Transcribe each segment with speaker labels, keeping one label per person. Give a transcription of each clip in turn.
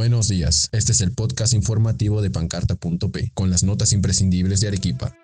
Speaker 1: Buenos días, este es el podcast informativo de pancarta.p con las notas imprescindibles de Arequipa.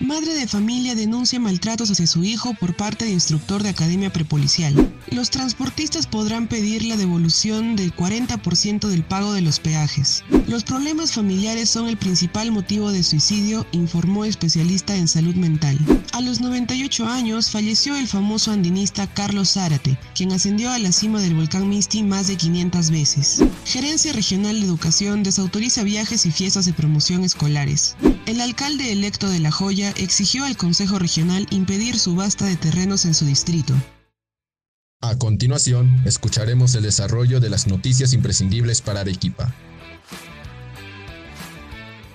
Speaker 2: Madre de familia denuncia maltratos hacia su hijo por parte de instructor de academia prepolicial. Los transportistas podrán pedir la devolución del 40% del pago de los peajes. Los problemas familiares son el principal motivo de suicidio, informó especialista en salud mental. A los 98 años falleció el famoso andinista Carlos Zárate, quien ascendió a la cima del volcán Misti más de 500 veces. Gerencia Regional de Educación desautoriza viajes y fiestas de promoción escolares. El alcalde electo de La Joya exigió al Consejo Regional impedir subasta de terrenos en su distrito.
Speaker 1: A continuación, escucharemos el desarrollo de las noticias imprescindibles para Arequipa.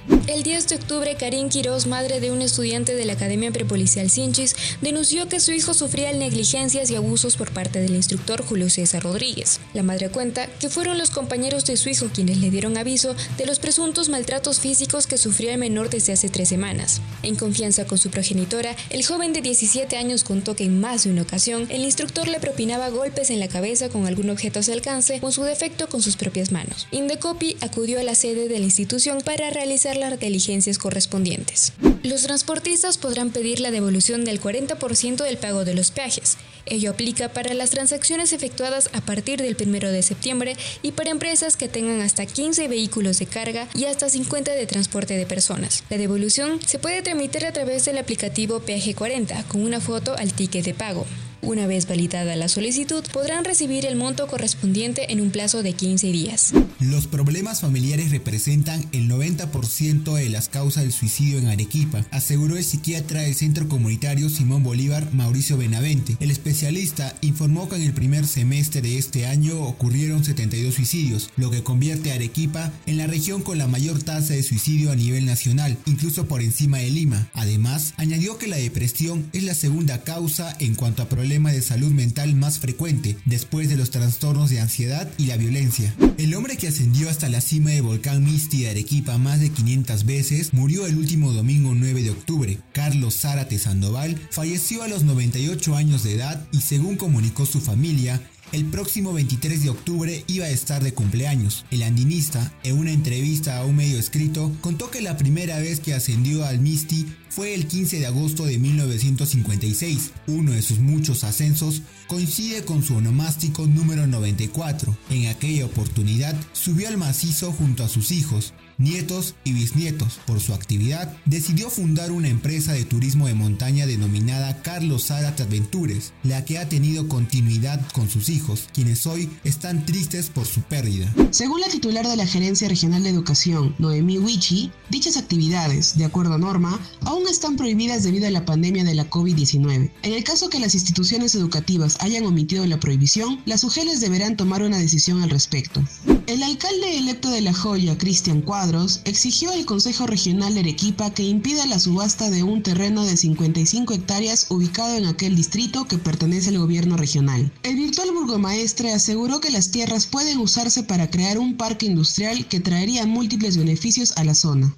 Speaker 3: El 10 de octubre, Karin Quiroz, madre de un estudiante de la Academia Prepolicial Sinchis, denunció que su hijo sufría negligencias y abusos por parte del instructor Julio César Rodríguez. La madre cuenta que fueron los compañeros de su hijo quienes le dieron aviso de los presuntos maltratos físicos que sufría el menor desde hace tres semanas. En confianza con su progenitora, el joven de 17 años contó que en más de una ocasión el instructor le propinaba golpes en la cabeza con algún objeto a su alcance o su defecto con sus propias manos. Indecopi acudió a la sede de la institución para realizar la diligencias correspondientes. Los transportistas podrán pedir la devolución del 40% del pago de los peajes. Ello aplica para las transacciones efectuadas a partir del 1 de septiembre y para empresas que tengan hasta 15 vehículos de carga y hasta 50 de transporte de personas. La devolución se puede tramitar a través del aplicativo Peaje 40 con una foto al ticket de pago. Una vez validada la solicitud, podrán recibir el monto correspondiente en un plazo de 15 días.
Speaker 4: Los problemas familiares representan el 90% de las causas del suicidio en Arequipa, aseguró el psiquiatra del Centro Comunitario Simón Bolívar, Mauricio Benavente. El especialista informó que en el primer semestre de este año ocurrieron 72 suicidios, lo que convierte a Arequipa en la región con la mayor tasa de suicidio a nivel nacional, incluso por encima de Lima. Además, añadió que la depresión es la segunda causa en cuanto a problemas problema de salud mental más frecuente después de los trastornos de ansiedad y la violencia. El hombre que ascendió hasta la cima del volcán Misti de Arequipa más de 500 veces murió el último domingo 9 de octubre. Carlos Zárate Sandoval falleció a los 98 años de edad y según comunicó su familia, el próximo 23 de octubre iba a estar de cumpleaños. El andinista, en una entrevista a un medio escrito, contó que la primera vez que ascendió al Misti fue el 15 de agosto de 1956. Uno de sus muchos ascensos coincide con su onomástico número 94. En aquella oportunidad subió al macizo junto a sus hijos, nietos y bisnietos. Por su actividad, decidió fundar una empresa de turismo de montaña denominada Carlos Zárate Adventures, la que ha tenido continuidad con sus hijos, quienes hoy están tristes por su pérdida.
Speaker 2: Según la titular de la Gerencia Regional de Educación, Noemí Wichi, dichas actividades, de acuerdo a norma, aún están prohibidas debido a la pandemia de la COVID-19. En el caso que las instituciones educativas hayan omitido la prohibición, las UGELES deberán tomar una decisión al respecto. El alcalde electo de La Joya, Cristian Cuadros, exigió al Consejo Regional de Arequipa que impida la subasta de un terreno de 55 hectáreas ubicado en aquel distrito que pertenece al gobierno regional. El virtual burgomaestre aseguró que las tierras pueden usarse para crear un parque industrial que traería múltiples beneficios a la zona.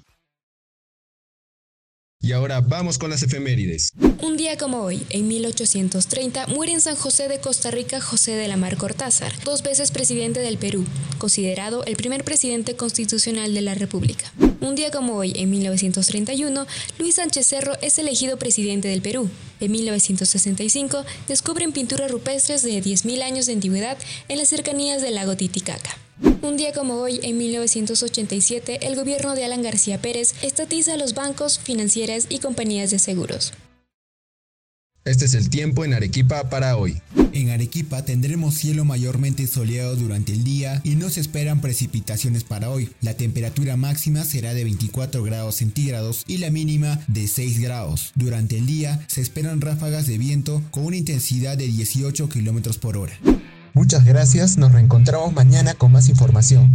Speaker 1: Y ahora vamos con las efemérides.
Speaker 3: Un día como hoy, en 1830, muere en San José de Costa Rica José de la Mar Cortázar, dos veces presidente del Perú, considerado el primer presidente constitucional de la República. Un día como hoy, en 1931, Luis Sánchez Cerro es elegido presidente del Perú. En 1965, descubren pinturas rupestres de 10.000 años de antigüedad en las cercanías del lago Titicaca. Un día como hoy, en 1987, el gobierno de Alan García Pérez estatiza los bancos, financieras y compañías de seguros.
Speaker 1: Este es el tiempo en Arequipa para hoy.
Speaker 4: En Arequipa tendremos cielo mayormente soleado durante el día y no se esperan precipitaciones para hoy. La temperatura máxima será de 24 grados centígrados y la mínima de 6 grados. Durante el día se esperan ráfagas de viento con una intensidad de 18 kilómetros por hora.
Speaker 5: Muchas gracias, nos reencontramos mañana con más información.